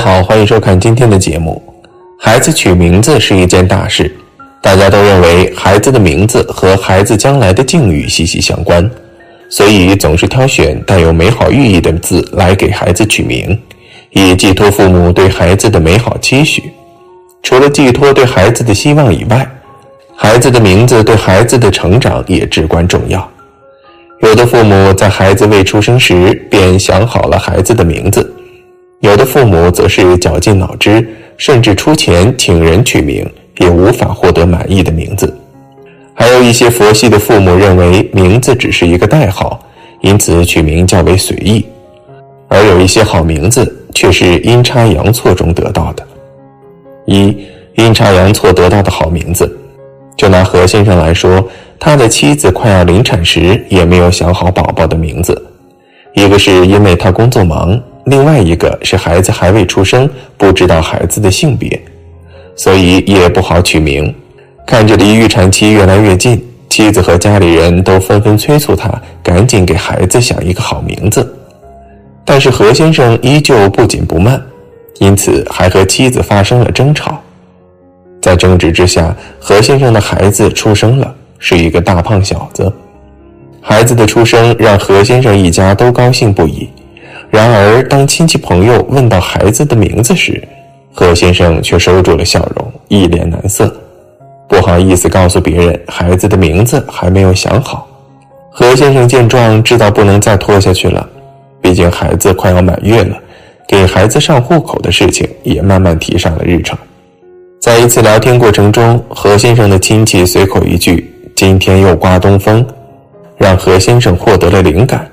好，欢迎收看今天的节目。孩子取名字是一件大事，大家都认为孩子的名字和孩子将来的境遇息息相关，所以总是挑选带有美好寓意的字来给孩子取名，以寄托父母对孩子的美好期许。除了寄托对孩子的希望以外，孩子的名字对孩子的成长也至关重要。有的父母在孩子未出生时便想好了孩子的名字，有的父母则是绞尽脑汁，甚至出钱请人取名，也无法获得满意的名字。还有一些佛系的父母认为名字只是一个代号，因此取名较为随意；而有一些好名字却是阴差阳错中得到的。一阴差阳错得到的好名字，就拿何先生来说。他的妻子快要临产时，也没有想好宝宝的名字。一个是因为他工作忙，另外一个是孩子还未出生，不知道孩子的性别，所以也不好取名。看着离预产期越来越近，妻子和家里人都纷纷催促他赶紧给孩子想一个好名字。但是何先生依旧不紧不慢，因此还和妻子发生了争吵。在争执之下，何先生的孩子出生了。是一个大胖小子，孩子的出生让何先生一家都高兴不已。然而，当亲戚朋友问到孩子的名字时，何先生却收住了笑容，一脸难色，不好意思告诉别人孩子的名字还没有想好。何先生见状，知道不能再拖下去了，毕竟孩子快要满月了，给孩子上户口的事情也慢慢提上了日程。在一次聊天过程中，何先生的亲戚随口一句。今天又刮东风，让何先生获得了灵感，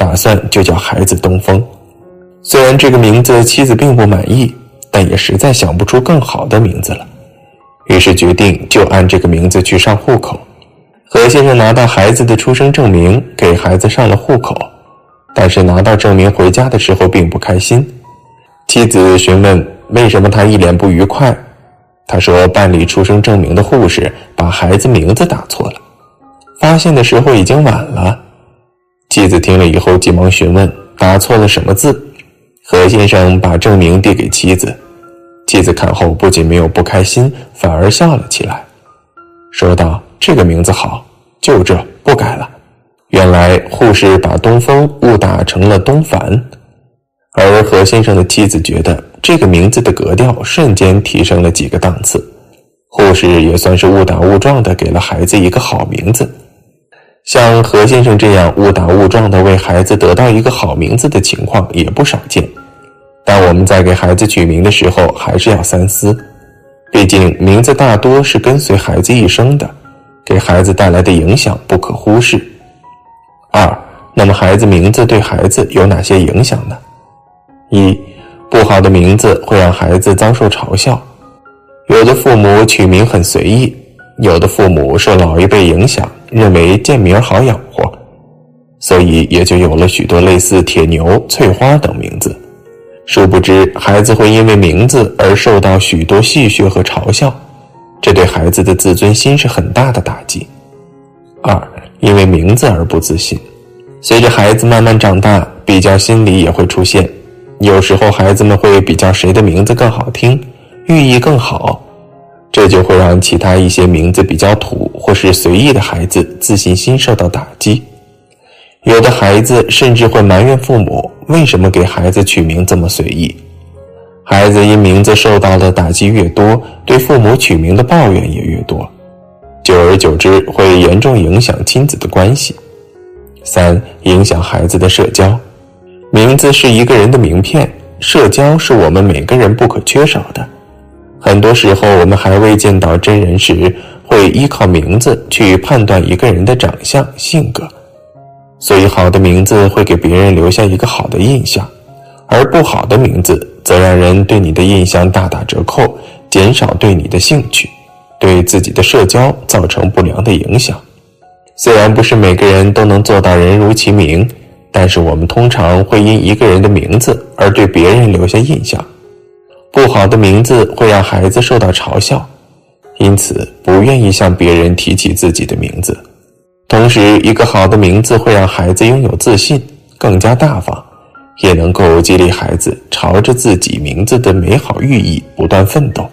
打算就叫孩子东风。虽然这个名字妻子并不满意，但也实在想不出更好的名字了，于是决定就按这个名字去上户口。何先生拿到孩子的出生证明，给孩子上了户口，但是拿到证明回家的时候并不开心。妻子询问为什么他一脸不愉快。他说：“办理出生证明的护士把孩子名字打错了，发现的时候已经晚了。”妻子听了以后，急忙询问打错了什么字。何先生把证明递给妻子，妻子看后不仅没有不开心，反而笑了起来，说道：“这个名字好，就这不改了。”原来护士把东风误打成了东凡，而何先生的妻子觉得。这个名字的格调瞬间提升了几个档次，护士也算是误打误撞的给了孩子一个好名字。像何先生这样误打误撞的为孩子得到一个好名字的情况也不少见。但我们在给孩子取名的时候还是要三思，毕竟名字大多是跟随孩子一生的，给孩子带来的影响不可忽视。二，那么孩子名字对孩子有哪些影响呢？一。不好的名字会让孩子遭受嘲笑，有的父母取名很随意，有的父母受老一辈影响，认为贱名好养活，所以也就有了许多类似铁牛、翠花等名字。殊不知，孩子会因为名字而受到许多戏谑和嘲笑，这对孩子的自尊心是很大的打击。二，因为名字而不自信，随着孩子慢慢长大，比较心理也会出现。有时候孩子们会比较谁的名字更好听，寓意更好，这就会让其他一些名字比较土或是随意的孩子自信心受到打击。有的孩子甚至会埋怨父母为什么给孩子取名这么随意。孩子因名字受到的打击越多，对父母取名的抱怨也越多，久而久之会严重影响亲子的关系。三、影响孩子的社交。名字是一个人的名片，社交是我们每个人不可缺少的。很多时候，我们还未见到真人时，会依靠名字去判断一个人的长相、性格。所以，好的名字会给别人留下一个好的印象，而不好的名字则让人对你的印象大打折扣，减少对你的兴趣，对自己的社交造成不良的影响。虽然不是每个人都能做到人如其名。但是我们通常会因一个人的名字而对别人留下印象，不好的名字会让孩子受到嘲笑，因此不愿意向别人提起自己的名字。同时，一个好的名字会让孩子拥有自信，更加大方，也能够激励孩子朝着自己名字的美好寓意不断奋斗。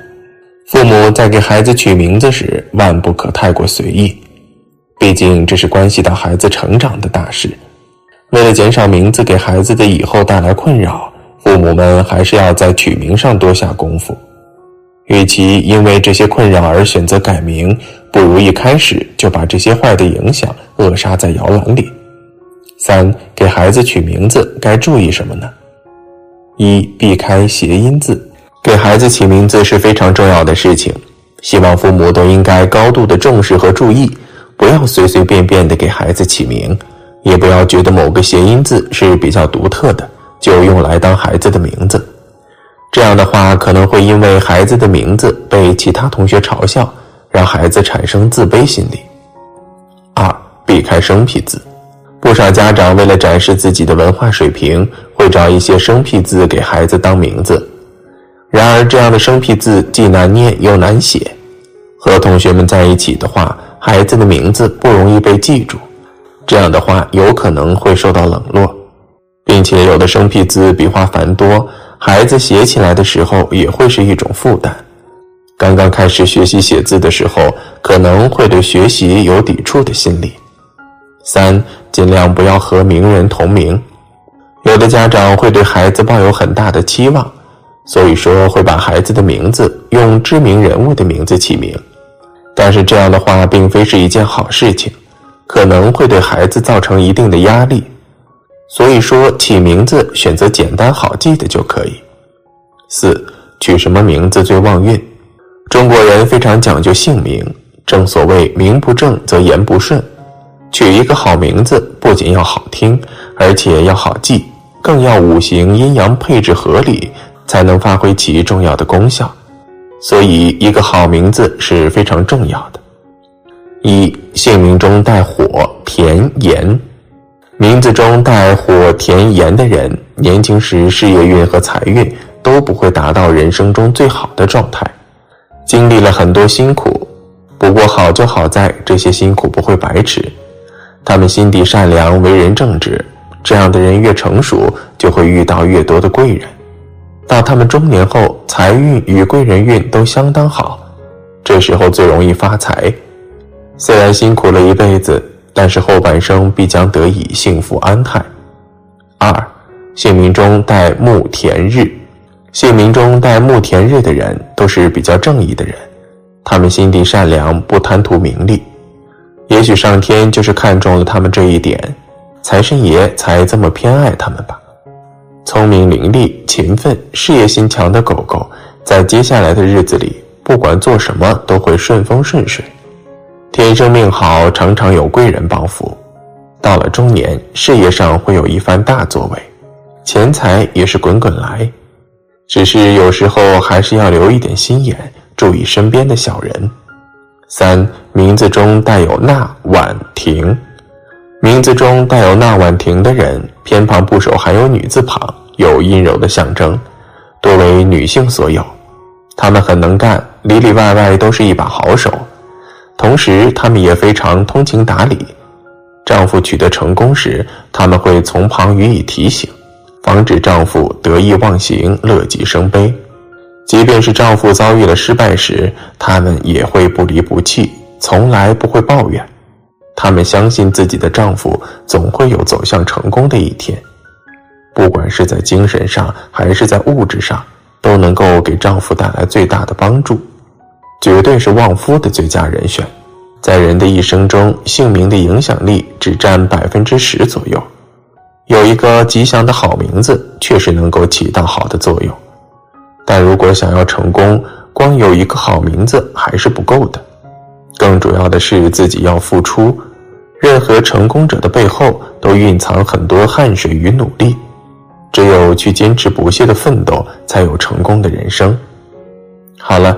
父母在给孩子取名字时，万不可太过随意，毕竟这是关系到孩子成长的大事。为了减少名字给孩子的以后带来困扰，父母们还是要在取名上多下功夫。与其因为这些困扰而选择改名，不如一开始就把这些坏的影响扼杀在摇篮里。三，给孩子取名字该注意什么呢？一，避开谐音字。给孩子起名字是非常重要的事情，希望父母都应该高度的重视和注意，不要随随便便的给孩子起名，也不要觉得某个谐音字是比较独特的，就用来当孩子的名字。这样的话，可能会因为孩子的名字被其他同学嘲笑，让孩子产生自卑心理。二，避开生僻字，不少家长为了展示自己的文化水平，会找一些生僻字给孩子当名字。然而，这样的生僻字既难念又难写，和同学们在一起的话，孩子的名字不容易被记住。这样的话，有可能会受到冷落，并且有的生僻字笔画繁多，孩子写起来的时候也会是一种负担。刚刚开始学习写字的时候，可能会对学习有抵触的心理。三，尽量不要和名人同名，有的家长会对孩子抱有很大的期望。所以说会把孩子的名字用知名人物的名字起名，但是这样的话并非是一件好事情，可能会对孩子造成一定的压力。所以说起名字选择简单好记的就可以。四，取什么名字最旺运？中国人非常讲究姓名，正所谓名不正则言不顺，取一个好名字不仅要好听，而且要好记，更要五行阴阳配置合理。才能发挥其重要的功效，所以一个好名字是非常重要的。一姓名中带火、田、炎，名字中带火、田、炎的人，年轻时事业运和财运都不会达到人生中最好的状态，经历了很多辛苦。不过好就好在这些辛苦不会白吃，他们心地善良，为人正直，这样的人越成熟，就会遇到越多的贵人。到他们中年后，财运与贵人运都相当好，这时候最容易发财。虽然辛苦了一辈子，但是后半生必将得以幸福安泰。二，姓名中带木田日，姓名中带木田日的人都是比较正义的人，他们心地善良，不贪图名利。也许上天就是看中了他们这一点，财神爷才这么偏爱他们吧。聪明伶俐、勤奋、事业心强的狗狗，在接下来的日子里，不管做什么都会顺风顺水。天生命好，常常有贵人帮扶。到了中年，事业上会有一番大作为，钱财也是滚滚来。只是有时候还是要留一点心眼，注意身边的小人。三，名字中带有那、婉、婷。名字中带有那婉婷的人，偏旁部首含有女字旁，有阴柔的象征，多为女性所有。她们很能干，里里外外都是一把好手。同时，她们也非常通情达理。丈夫取得成功时，他们会从旁予以提醒，防止丈夫得意忘形、乐极生悲。即便是丈夫遭遇了失败时，他们也会不离不弃，从来不会抱怨。她们相信自己的丈夫总会有走向成功的一天，不管是在精神上还是在物质上，都能够给丈夫带来最大的帮助，绝对是旺夫的最佳人选。在人的一生中，姓名的影响力只占百分之十左右，有一个吉祥的好名字确实能够起到好的作用，但如果想要成功，光有一个好名字还是不够的，更主要的是自己要付出。任何成功者的背后都蕴藏很多汗水与努力，只有去坚持不懈的奋斗，才有成功的人生。好了，